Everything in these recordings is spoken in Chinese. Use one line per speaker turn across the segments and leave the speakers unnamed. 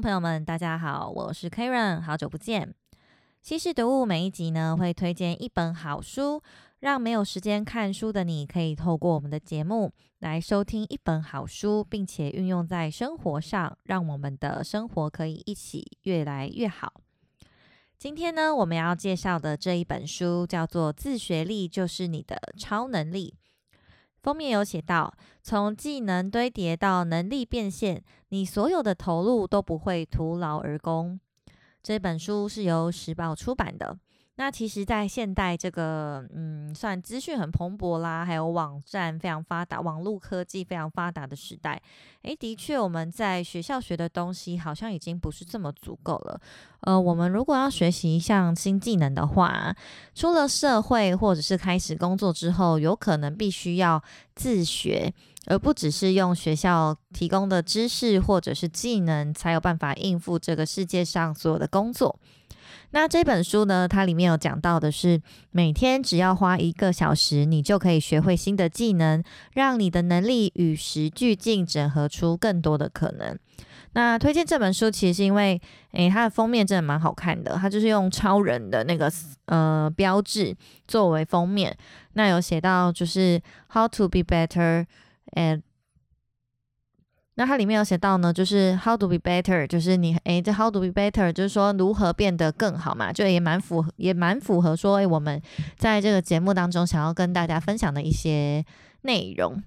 朋友们，大家好，我是 Karen，好久不见。稀世读物每一集呢，会推荐一本好书，让没有时间看书的你，可以透过我们的节目来收听一本好书，并且运用在生活上，让我们的生活可以一起越来越好。今天呢，我们要介绍的这一本书叫做《自学力就是你的超能力》。封面有写到，从技能堆叠到能力变现，你所有的投入都不会徒劳而功。这本书是由时报出版的。那其实，在现代这个嗯，算资讯很蓬勃啦，还有网站非常发达、网络科技非常发达的时代，诶，的确，我们在学校学的东西好像已经不是这么足够了。呃，我们如果要学习一项新技能的话，出了社会或者是开始工作之后，有可能必须要自学，而不只是用学校提供的知识或者是技能，才有办法应付这个世界上所有的工作。那这本书呢？它里面有讲到的是，每天只要花一个小时，你就可以学会新的技能，让你的能力与时俱进，整合出更多的可能。那推荐这本书，其实是因为，诶，它的封面真的蛮好看的，它就是用超人的那个呃标志作为封面。那有写到就是 How to be better and 那它里面有写到呢，就是 how to be better，就是你诶，这 how to be better，就是说如何变得更好嘛，就也蛮符合，也蛮符合说诶，我们在这个节目当中想要跟大家分享的一些内容。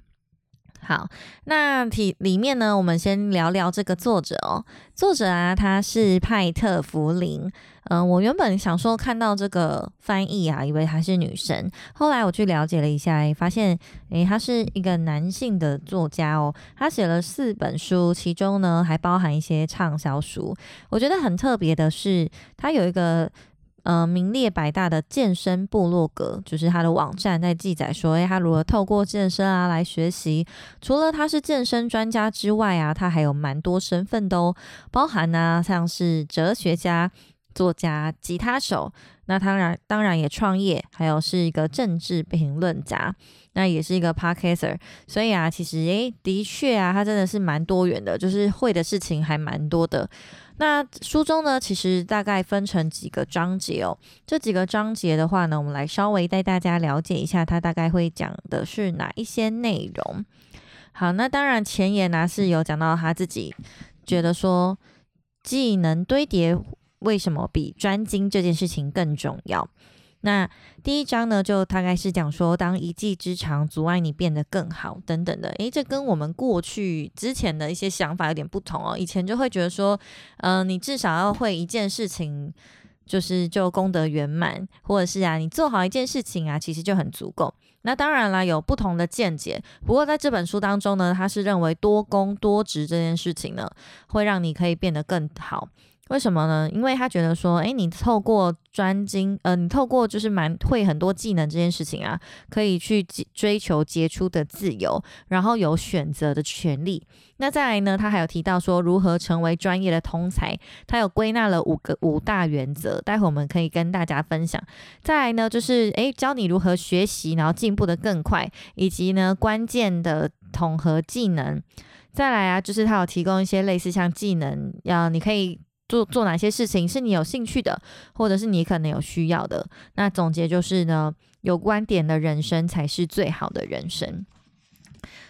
好，那题里面呢，我们先聊聊这个作者哦。作者啊，他是派特弗林。嗯，我原本想说看到这个翻译啊，以为她是女生。后来我去了解了一下，发现诶，他是一个男性的作家哦。他写了四本书，其中呢还包含一些畅销书。我觉得很特别的是，他有一个。呃，名列百大的健身部落格，就是他的网站在记载说，诶，他如何透过健身啊来学习。除了他是健身专家之外啊，他还有蛮多身份的哦，包含呢像是哲学家、作家、吉他手，那当然当然也创业，还有是一个政治评论家，那也是一个 podcaster。所以啊，其实诶，的确啊，他真的是蛮多元的，就是会的事情还蛮多的。那书中呢，其实大概分成几个章节哦。这几个章节的话呢，我们来稍微带大家了解一下，他大概会讲的是哪一些内容。好，那当然前言呢是有讲到他自己觉得说，技能堆叠为什么比专精这件事情更重要。那第一章呢，就大概是讲说，当一技之长阻碍你变得更好等等的。诶，这跟我们过去之前的一些想法有点不同哦。以前就会觉得说，嗯，你至少要会一件事情，就是就功德圆满，或者是啊，你做好一件事情啊，其实就很足够。那当然啦，有不同的见解。不过在这本书当中呢，他是认为多功多职这件事情呢，会让你可以变得更好。为什么呢？因为他觉得说，诶，你透过专精，呃，你透过就是蛮会很多技能这件事情啊，可以去追求杰出的自由，然后有选择的权利。那再来呢，他还有提到说如何成为专业的通才，他有归纳了五个五大原则，待会我们可以跟大家分享。再来呢，就是诶，教你如何学习，然后进步的更快，以及呢关键的统合技能。再来啊，就是他有提供一些类似像技能，要你可以。做做哪些事情是你有兴趣的，或者是你可能有需要的？那总结就是呢，有观点的人生才是最好的人生。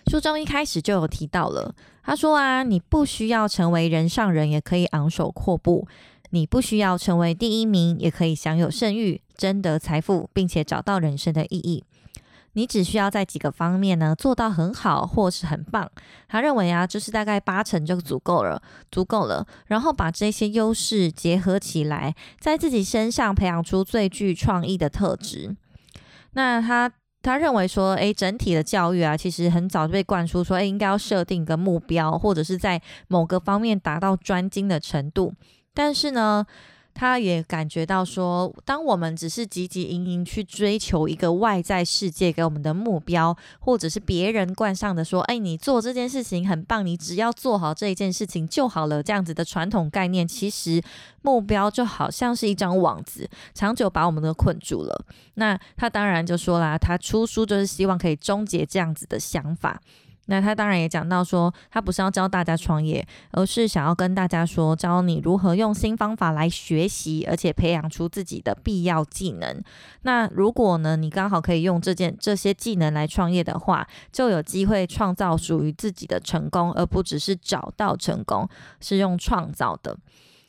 书中一开始就有提到了，他说啊，你不需要成为人上人，也可以昂首阔步；你不需要成为第一名，也可以享有盛誉、争得财富，并且找到人生的意义。你只需要在几个方面呢做到很好或是很棒，他认为啊，就是大概八成就足够了，足够了。然后把这些优势结合起来，在自己身上培养出最具创意的特质。那他他认为说，诶，整体的教育啊，其实很早就被灌输说，诶，应该要设定一个目标，或者是在某个方面达到专精的程度。但是呢？他也感觉到说，当我们只是汲汲营营去追求一个外在世界给我们的目标，或者是别人冠上的说，哎，你做这件事情很棒，你只要做好这一件事情就好了，这样子的传统概念，其实目标就好像是一张网子，长久把我们都困住了。那他当然就说啦，他出书就是希望可以终结这样子的想法。那他当然也讲到说，他不是要教大家创业，而是想要跟大家说，教你如何用新方法来学习，而且培养出自己的必要技能。那如果呢，你刚好可以用这件这些技能来创业的话，就有机会创造属于自己的成功，而不只是找到成功，是用创造的。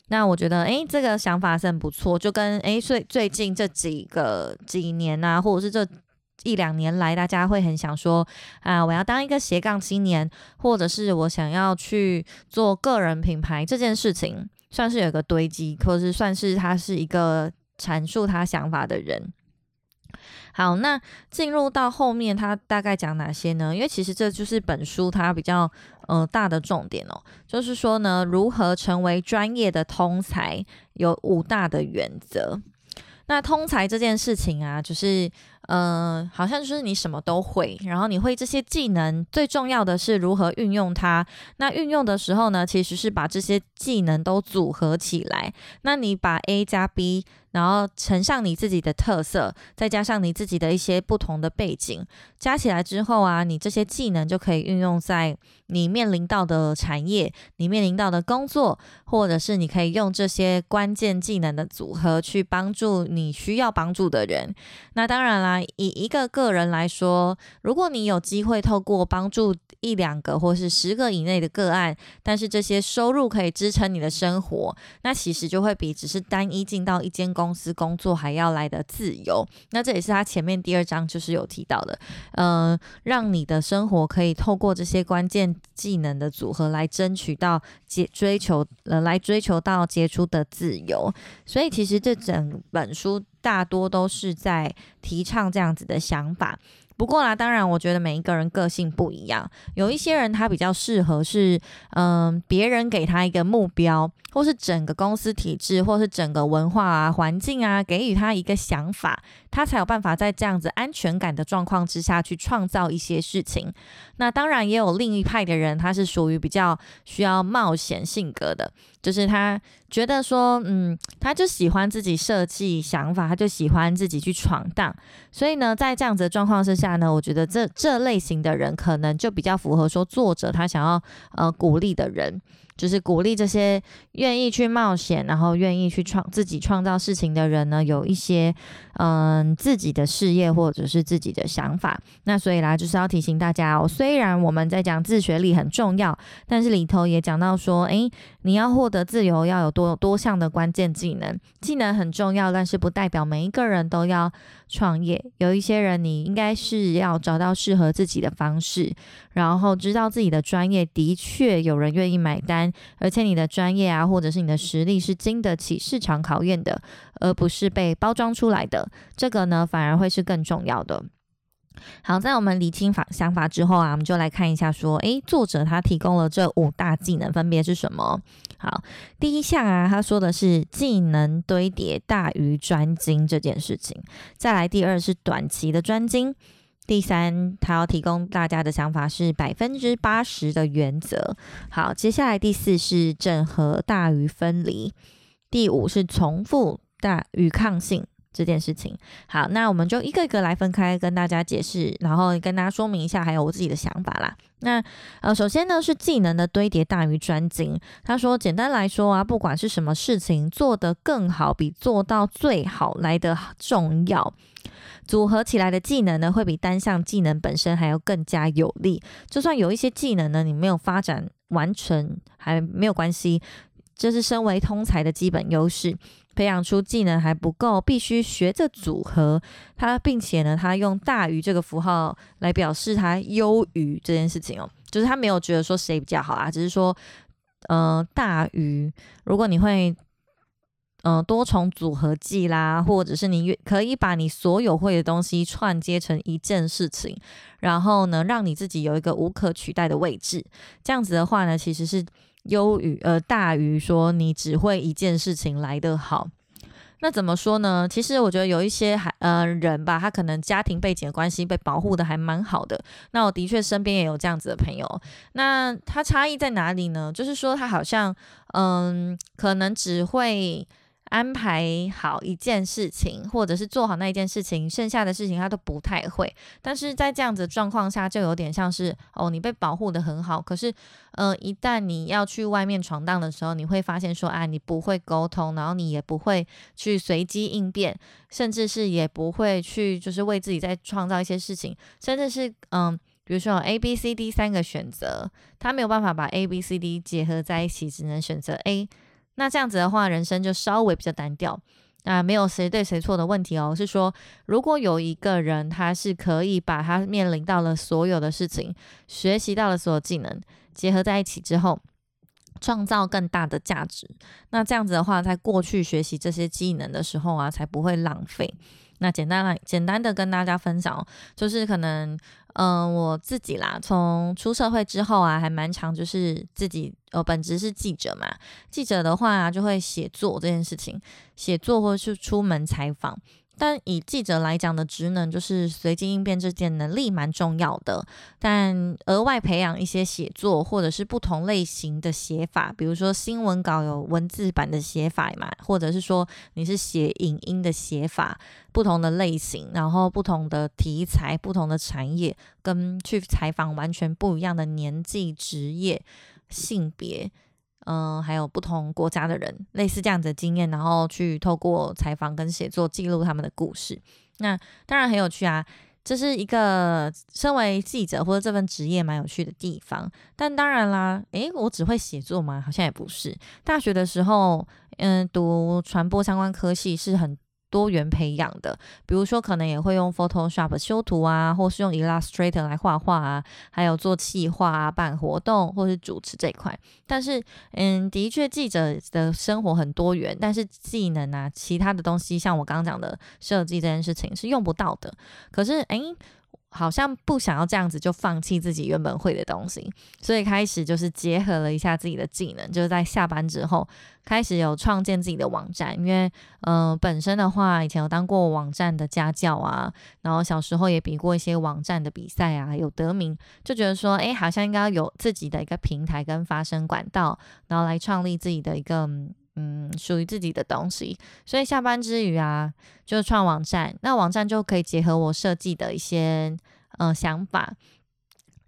那我觉得，诶，这个想法是很不错，就跟诶最最近这几个几年啊，或者是这。一两年来，大家会很想说啊，我要当一个斜杠青年，或者是我想要去做个人品牌这件事情，算是有个堆积，或是算是他是一个阐述他想法的人。好，那进入到后面，他大概讲哪些呢？因为其实这就是本书它比较呃大的重点哦，就是说呢，如何成为专业的通才，有五大的原则。那通才这件事情啊，就是。嗯，好像就是你什么都会，然后你会这些技能，最重要的是如何运用它。那运用的时候呢，其实是把这些技能都组合起来。那你把 A 加 B。然后乘上你自己的特色，再加上你自己的一些不同的背景，加起来之后啊，你这些技能就可以运用在你面临到的产业，你面临到的工作，或者是你可以用这些关键技能的组合去帮助你需要帮助的人。那当然啦，以一个个人来说，如果你有机会透过帮助一两个或是十个以内的个案，但是这些收入可以支撑你的生活，那其实就会比只是单一进到一间公司工作还要来的自由，那这也是他前面第二章就是有提到的，嗯，让你的生活可以透过这些关键技能的组合来争取到结追求呃来追求到杰出的自由，所以其实这整本书大多都是在提倡这样子的想法。不过啦，当然，我觉得每一个人个性不一样，有一些人他比较适合是，嗯，别人给他一个目标，或是整个公司体制，或是整个文化啊、环境啊，给予他一个想法。他才有办法在这样子安全感的状况之下去创造一些事情。那当然也有另一派的人，他是属于比较需要冒险性格的，就是他觉得说，嗯，他就喜欢自己设计想法，他就喜欢自己去闯荡。所以呢，在这样子的状况之下呢，我觉得这这类型的人可能就比较符合说作者他想要呃鼓励的人。就是鼓励这些愿意去冒险，然后愿意去创自己创造事情的人呢，有一些嗯自己的事业或者是自己的想法。那所以啦，就是要提醒大家哦，虽然我们在讲自学力很重要，但是里头也讲到说，诶，你要获得自由，要有多多项的关键技能。技能很重要，但是不代表每一个人都要创业。有一些人，你应该是要找到适合自己的方式，然后知道自己的专业的确有人愿意买单。而且你的专业啊，或者是你的实力是经得起市场考验的，而不是被包装出来的。这个呢，反而会是更重要的。好，在我们理清法想法之后啊，我们就来看一下，说，诶，作者他提供了这五大技能，分别是什么？好，第一项啊，他说的是技能堆叠大于专精这件事情。再来，第二是短期的专精。第三，他要提供大家的想法是百分之八十的原则。好，接下来第四是整合大于分离。第五是重复大于抗性这件事情。好，那我们就一个一个来分开跟大家解释，然后跟大家说明一下，还有我自己的想法啦。那呃，首先呢是技能的堆叠大于专精。他说，简单来说啊，不管是什么事情，做得更好比做到最好来的重要。组合起来的技能呢，会比单项技能本身还要更加有力。就算有一些技能呢，你没有发展完成，还没有关系。这是身为通才的基本优势。培养出技能还不够，必须学着组合它，并且呢，他用大于这个符号来表示它优于这件事情哦。就是他没有觉得说谁比较好啊，只是说，呃，大于。如果你会。嗯，多重组合技啦，或者是你可以把你所有会的东西串接成一件事情，然后呢，让你自己有一个无可取代的位置。这样子的话呢，其实是优于呃大于说你只会一件事情来得好。那怎么说呢？其实我觉得有一些还呃人吧，他可能家庭背景的关系被保护的还蛮好的。那我的确身边也有这样子的朋友。那他差异在哪里呢？就是说他好像嗯，可能只会。安排好一件事情，或者是做好那一件事情，剩下的事情他都不太会。但是在这样子状况下，就有点像是哦，你被保护的很好，可是，呃，一旦你要去外面闯荡的时候，你会发现说，啊，你不会沟通，然后你也不会去随机应变，甚至是也不会去就是为自己再创造一些事情，甚至是嗯，比如说 A、B、C、D 三个选择，他没有办法把 A、B、C、D 结合在一起，只能选择 A。那这样子的话，人生就稍微比较单调啊，没有谁对谁错的问题哦。是说，如果有一个人，他是可以把他面临到了所有的事情，学习到了所有技能，结合在一起之后，创造更大的价值，那这样子的话，在过去学习这些技能的时候啊，才不会浪费。那简单来简单的跟大家分享，就是可能。嗯，我自己啦，从出社会之后啊，还蛮长，就是自己呃，本职是记者嘛。记者的话就会写作这件事情，写作或是出门采访。但以记者来讲的职能，就是随机应变这件能力蛮重要的。但额外培养一些写作，或者是不同类型的写法，比如说新闻稿有文字版的写法嘛，或者是说你是写影音的写法，不同的类型，然后不同的题材、不同的产业，跟去采访完全不一样的年纪、职业、性别。嗯，还有不同国家的人，类似这样子的经验，然后去透过采访跟写作记录他们的故事，那当然很有趣啊。这是一个身为记者或者这份职业蛮有趣的地方。但当然啦，诶，我只会写作吗？好像也不是。大学的时候，嗯，读传播相关科系是很。多元培养的，比如说可能也会用 Photoshop 修图啊，或是用 Illustrator 来画画啊，还有做企划啊、办活动或是主持这一块。但是，嗯，的确记者的生活很多元，但是技能啊，其他的东西，像我刚刚讲的设计这件事情是用不到的。可是，诶。好像不想要这样子就放弃自己原本会的东西，所以开始就是结合了一下自己的技能，就是在下班之后开始有创建自己的网站。因为，嗯，本身的话以前有当过网站的家教啊，然后小时候也比过一些网站的比赛啊，有得名，就觉得说，哎，好像应该有自己的一个平台跟发声管道，然后来创立自己的一个。嗯属于自己的东西，所以下班之余啊，就创网站。那网站就可以结合我设计的一些呃想法，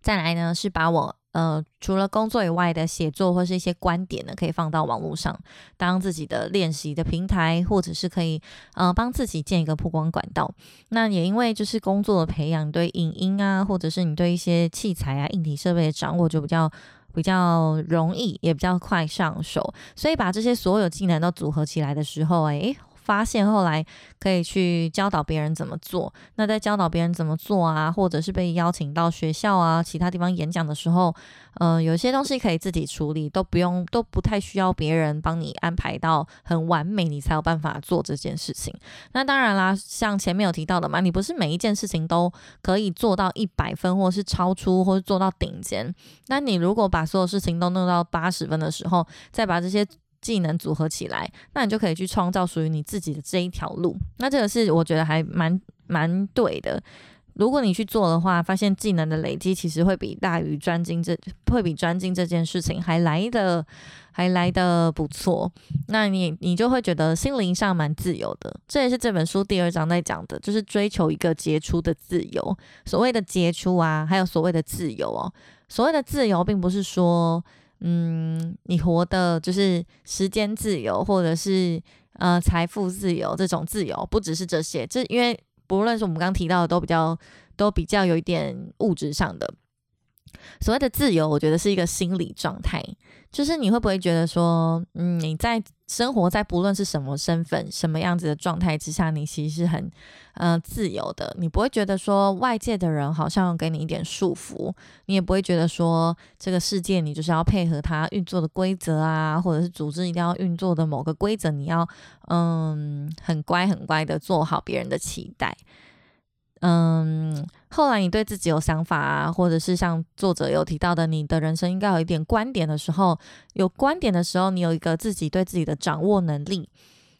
再来呢是把我呃除了工作以外的写作或是一些观点呢，可以放到网络上当自己的练习的平台，或者是可以呃帮自己建一个曝光管道。那也因为就是工作的培养，对影音啊，或者是你对一些器材啊、硬体设备的掌握就比较。比较容易，也比较快上手，所以把这些所有技能都组合起来的时候，诶。发现后来可以去教导别人怎么做。那在教导别人怎么做啊，或者是被邀请到学校啊、其他地方演讲的时候，嗯，有些东西可以自己处理，都不用，都不太需要别人帮你安排到很完美，你才有办法做这件事情。那当然啦，像前面有提到的嘛，你不是每一件事情都可以做到一百分，或是超出，或是做到顶尖。那你如果把所有事情都弄到八十分的时候，再把这些。技能组合起来，那你就可以去创造属于你自己的这一条路。那这个是我觉得还蛮蛮对的。如果你去做的话，发现技能的累积其实会比大于专精这会比专精这件事情还来的还来的不错。那你你就会觉得心灵上蛮自由的。这也是这本书第二章在讲的，就是追求一个杰出的自由。所谓的杰出啊，还有所谓的自由哦。所谓的自由，并不是说。嗯，你活的就是时间自由，或者是呃财富自由这种自由，不只是这些。这因为不论是我们刚刚提到的，都比较都比较有一点物质上的。所谓的自由，我觉得是一个心理状态，就是你会不会觉得说，嗯，你在生活在不论是什么身份、什么样子的状态之下，你其实是很，呃，自由的。你不会觉得说外界的人好像给你一点束缚，你也不会觉得说这个世界你就是要配合它运作的规则啊，或者是组织一定要运作的某个规则，你要嗯很乖很乖的做好别人的期待。嗯，后来你对自己有想法啊，或者是像作者有提到的，你的人生应该有一点观点的时候，有观点的时候，你有一个自己对自己的掌握能力，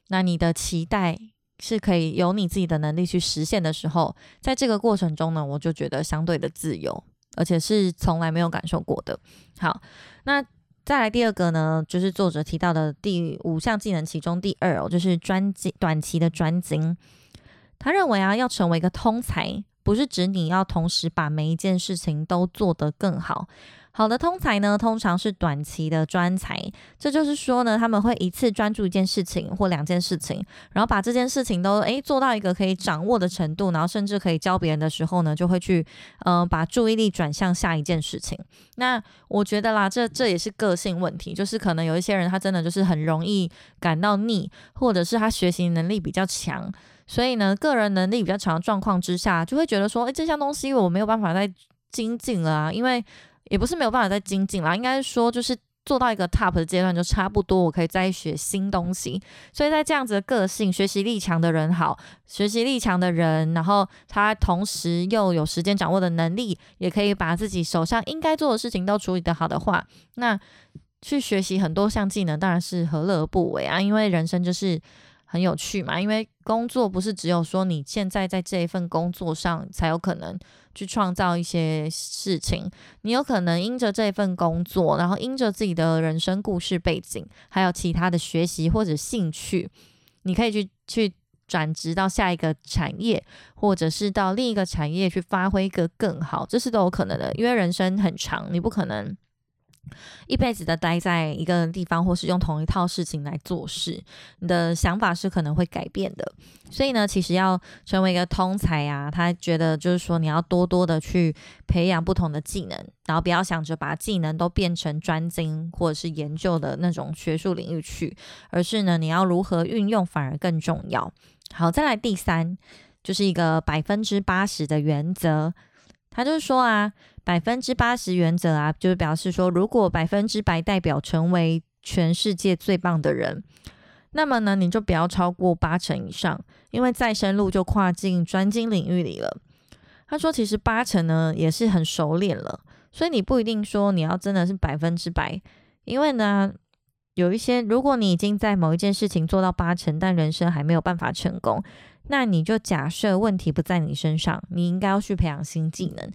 那你的期待是可以由你自己的能力去实现的时候，在这个过程中呢，我就觉得相对的自由，而且是从来没有感受过的。好，那再来第二个呢，就是作者提到的第五项技能其中第二哦，就是专精短期的专精。他认为啊，要成为一个通才，不是指你要同时把每一件事情都做得更好。好的通才呢，通常是短期的专才，这就是说呢，他们会一次专注一件事情或两件事情，然后把这件事情都诶做到一个可以掌握的程度，然后甚至可以教别人的时候呢，就会去嗯把注意力转向下一件事情。那我觉得啦，这这也是个性问题，就是可能有一些人他真的就是很容易感到腻，或者是他学习能力比较强，所以呢，个人能力比较强的状况之下，就会觉得说，诶，这项东西我没有办法再精进了啊，因为。也不是没有办法再精进啦，应该说就是做到一个 top 的阶段就差不多，我可以再学新东西。所以在这样子的个性、学习力强的人好，学习力强的人，然后他同时又有时间掌握的能力，也可以把自己手上应该做的事情都处理得好的话，那去学习很多项技能当然是何乐而不为啊！因为人生就是很有趣嘛，因为工作不是只有说你现在在这一份工作上才有可能。去创造一些事情，你有可能因着这份工作，然后因着自己的人生故事背景，还有其他的学习或者兴趣，你可以去去转职到下一个产业，或者是到另一个产业去发挥一个更好，这是都有可能的。因为人生很长，你不可能。一辈子的待在一个地方，或是用同一套事情来做事，你的想法是可能会改变的。所以呢，其实要成为一个通才啊，他觉得就是说，你要多多的去培养不同的技能，然后不要想着把技能都变成专精或者是研究的那种学术领域去，而是呢，你要如何运用反而更重要。好，再来第三，就是一个百分之八十的原则，他就是说啊。百分之八十原则啊，就是表示说，如果百分之百代表成为全世界最棒的人，那么呢，你就不要超过八成以上，因为再深入就跨进专精领域里了。他说，其实八成呢也是很熟练了，所以你不一定说你要真的是百分之百，因为呢，有一些如果你已经在某一件事情做到八成，但人生还没有办法成功，那你就假设问题不在你身上，你应该要去培养新技能。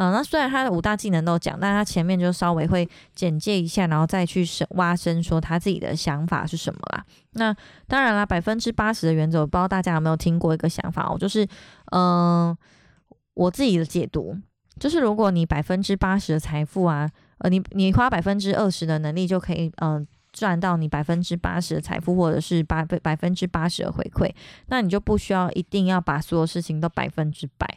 嗯，那虽然他的五大技能都讲，但他前面就稍微会简介一下，然后再去深挖深说他自己的想法是什么啦。那当然啦，百分之八十的原则，我不知道大家有没有听过一个想法哦，就是嗯，我自己的解读就是，如果你百分之八十的财富啊，呃，你你花百分之二十的能力就可以嗯赚到你百分之八十的财富，或者是八百分之八十的回馈，那你就不需要一定要把所有事情都百分之百。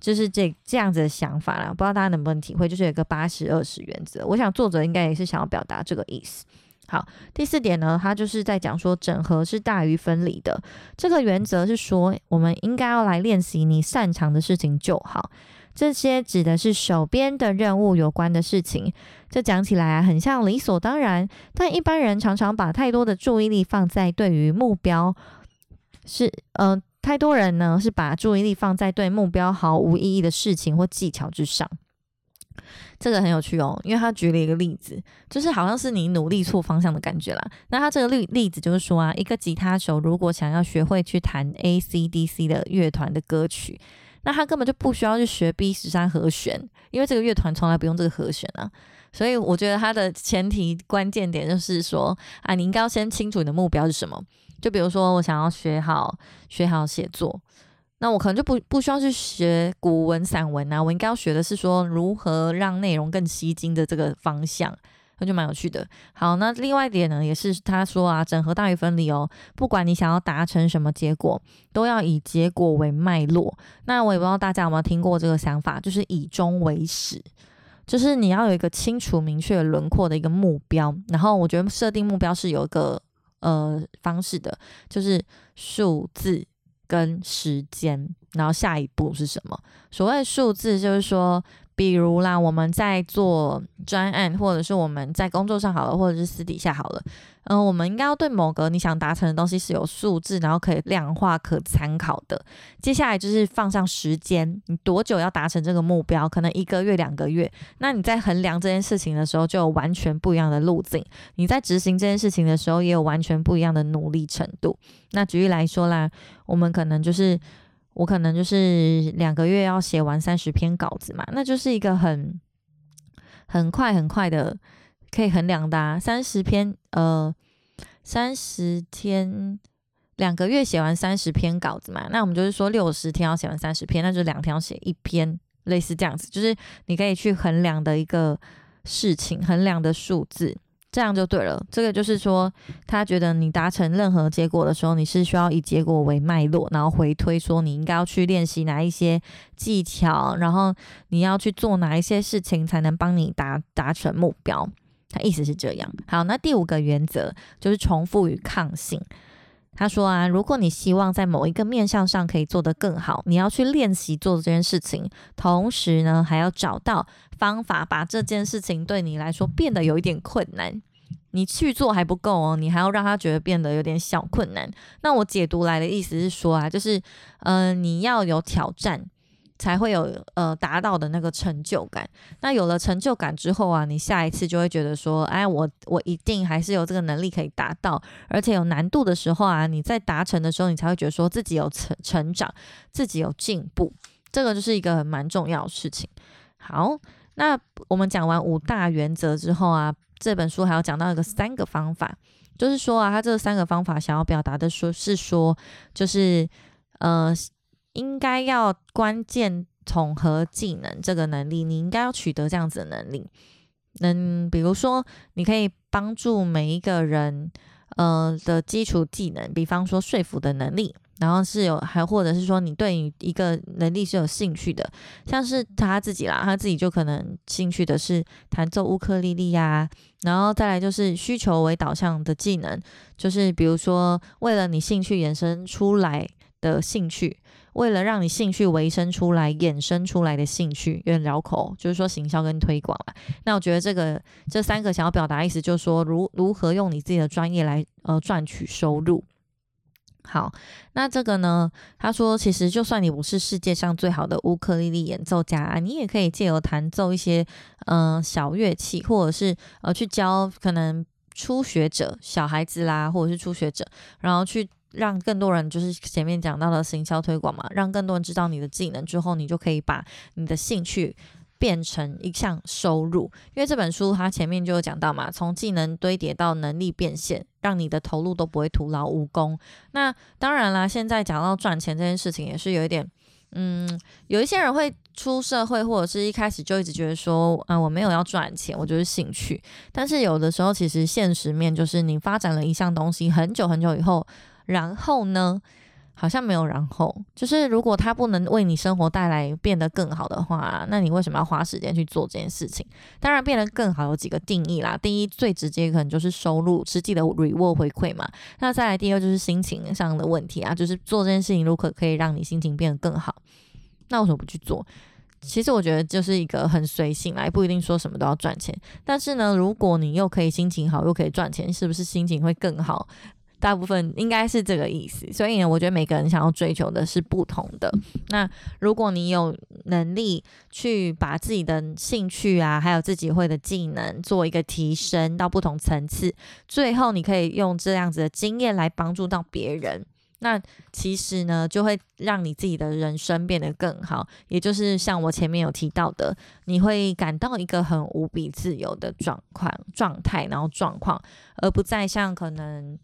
就是这这样子的想法啦，不知道大家能不能体会，就是有个八十二十原则。我想作者应该也是想要表达这个意思。好，第四点呢，他就是在讲说整合是大于分离的。这个原则是说，我们应该要来练习你擅长的事情就好。这些指的是手边的任务有关的事情。这讲起来，很像理所当然，但一般人常常把太多的注意力放在对于目标是嗯。太多人呢是把注意力放在对目标毫无意义的事情或技巧之上，这个很有趣哦，因为他举了一个例子，就是好像是你努力错方向的感觉啦。那他这个例例子就是说啊，一个吉他手如果想要学会去弹 A C D C 的乐团的歌曲，那他根本就不需要去学 B 十三和弦，因为这个乐团从来不用这个和弦啊。所以我觉得他的前提关键点就是说啊，你应该要先清楚你的目标是什么。就比如说，我想要学好学好写作，那我可能就不不需要去学古文散文啊，我应该要学的是说如何让内容更吸睛的这个方向，那就蛮有趣的。好，那另外一点呢，也是他说啊，整合大于分离哦，不管你想要达成什么结果，都要以结果为脉络。那我也不知道大家有没有听过这个想法，就是以终为始，就是你要有一个清楚明确轮廓的一个目标，然后我觉得设定目标是有一个。呃，方式的，就是数字跟时间，然后下一步是什么？所谓数字，就是说。比如啦，我们在做专案，或者是我们在工作上好了，或者是私底下好了，嗯，我们应该要对某个你想达成的东西是有数字，然后可以量化、可参考的。接下来就是放上时间，你多久要达成这个目标？可能一个月、两个月。那你在衡量这件事情的时候，就有完全不一样的路径。你在执行这件事情的时候，也有完全不一样的努力程度。那举例来说啦，我们可能就是。我可能就是两个月要写完三十篇稿子嘛，那就是一个很很快很快的可以衡量的啊。三十篇，呃，三十天，两个月写完三十篇稿子嘛，那我们就是说六十天要写完三十篇，那就两天要写一篇，类似这样子，就是你可以去衡量的一个事情，衡量的数字。这样就对了。这个就是说，他觉得你达成任何结果的时候，你是需要以结果为脉络，然后回推说你应该要去练习哪一些技巧，然后你要去做哪一些事情才能帮你达达成目标。他意思是这样。好，那第五个原则就是重复与抗性。他说啊，如果你希望在某一个面向上可以做得更好，你要去练习做这件事情，同时呢，还要找到方法把这件事情对你来说变得有一点困难。你去做还不够哦，你还要让他觉得变得有点小困难。那我解读来的意思是说啊，就是嗯，你要有挑战。才会有呃达到的那个成就感。那有了成就感之后啊，你下一次就会觉得说，哎，我我一定还是有这个能力可以达到。而且有难度的时候啊，你在达成的时候，你才会觉得说自己有成成长，自己有进步。这个就是一个蛮重要的事情。好，那我们讲完五大原则之后啊，这本书还要讲到一个三个方法，就是说啊，他这三个方法想要表达的说是说，就是呃。应该要关键统合技能这个能力，你应该要取得这样子的能力。嗯，比如说，你可以帮助每一个人，呃的基础技能，比方说说服的能力，然后是有，还或者是说你对你一个能力是有兴趣的，像是他自己啦，他自己就可能兴趣的是弹奏乌克丽丽呀，然后再来就是需求为导向的技能，就是比如说为了你兴趣延伸出来的兴趣。为了让你兴趣维生出来、衍生出来的兴趣，有点绕口，就是说行销跟推广啦那我觉得这个这三个想要表达意思，就是说如如何用你自己的专业来呃赚取收入。好，那这个呢？他说，其实就算你不是世界上最好的乌克丽丽演奏家，啊你也可以借由弹奏一些嗯小乐器，或者是呃去教可能初学者、小孩子啦，或者是初学者，然后去。让更多人就是前面讲到的行销推广嘛，让更多人知道你的技能之后，你就可以把你的兴趣变成一项收入。因为这本书它前面就有讲到嘛，从技能堆叠到能力变现，让你的投入都不会徒劳无功。那当然啦，现在讲到赚钱这件事情，也是有一点，嗯，有一些人会出社会或者是一开始就一直觉得说，啊，我没有要赚钱，我就是兴趣。但是有的时候，其实现实面就是你发展了一项东西很久很久以后。然后呢？好像没有然后，就是如果它不能为你生活带来变得更好的话，那你为什么要花时间去做这件事情？当然，变得更好有几个定义啦。第一，最直接可能就是收入，实际的 reward 回馈嘛。那再来，第二就是心情上的问题啊，就是做这件事情如果可以让你心情变得更好，那为什么不去做？其实我觉得就是一个很随性啦，不一定说什么都要赚钱。但是呢，如果你又可以心情好，又可以赚钱，是不是心情会更好？大部分应该是这个意思，所以呢，我觉得每个人想要追求的是不同的。那如果你有能力去把自己的兴趣啊，还有自己会的技能做一个提升到不同层次，最后你可以用这样子的经验来帮助到别人，那其实呢，就会让你自己的人生变得更好。也就是像我前面有提到的，你会感到一个很无比自由的状况、状态，然后状况，而不再像可能。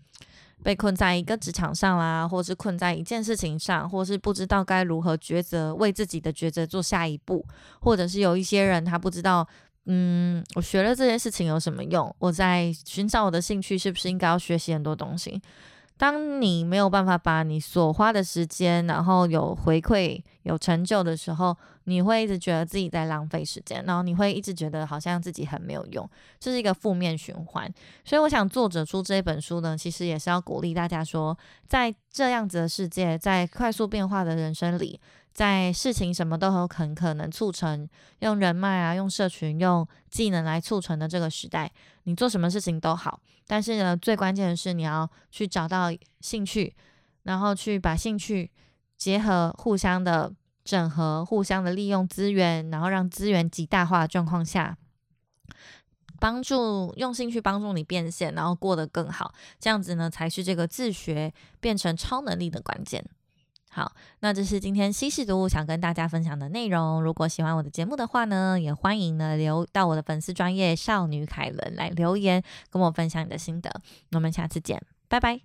被困在一个职场上啦，或是困在一件事情上，或是不知道该如何抉择，为自己的抉择做下一步，或者是有一些人他不知道，嗯，我学了这件事情有什么用？我在寻找我的兴趣，是不是应该要学习很多东西？当你没有办法把你所花的时间，然后有回馈、有成就的时候，你会一直觉得自己在浪费时间，然后你会一直觉得好像自己很没有用，这是一个负面循环。所以，我想作者出这本书呢，其实也是要鼓励大家说，在这样子的世界，在快速变化的人生里。在事情什么都很很可能促成，用人脉啊，用社群，用技能来促成的这个时代，你做什么事情都好。但是呢，最关键的是你要去找到兴趣，然后去把兴趣结合，互相的整合，互相的利用资源，然后让资源极大化的状况下，帮助用兴趣帮助你变现，然后过得更好。这样子呢，才是这个自学变成超能力的关键。好，那这是今天西式读物想跟大家分享的内容。如果喜欢我的节目的话呢，也欢迎呢留到我的粉丝专业少女凯伦来留言，跟我分享你的心得。我们下次见，拜拜。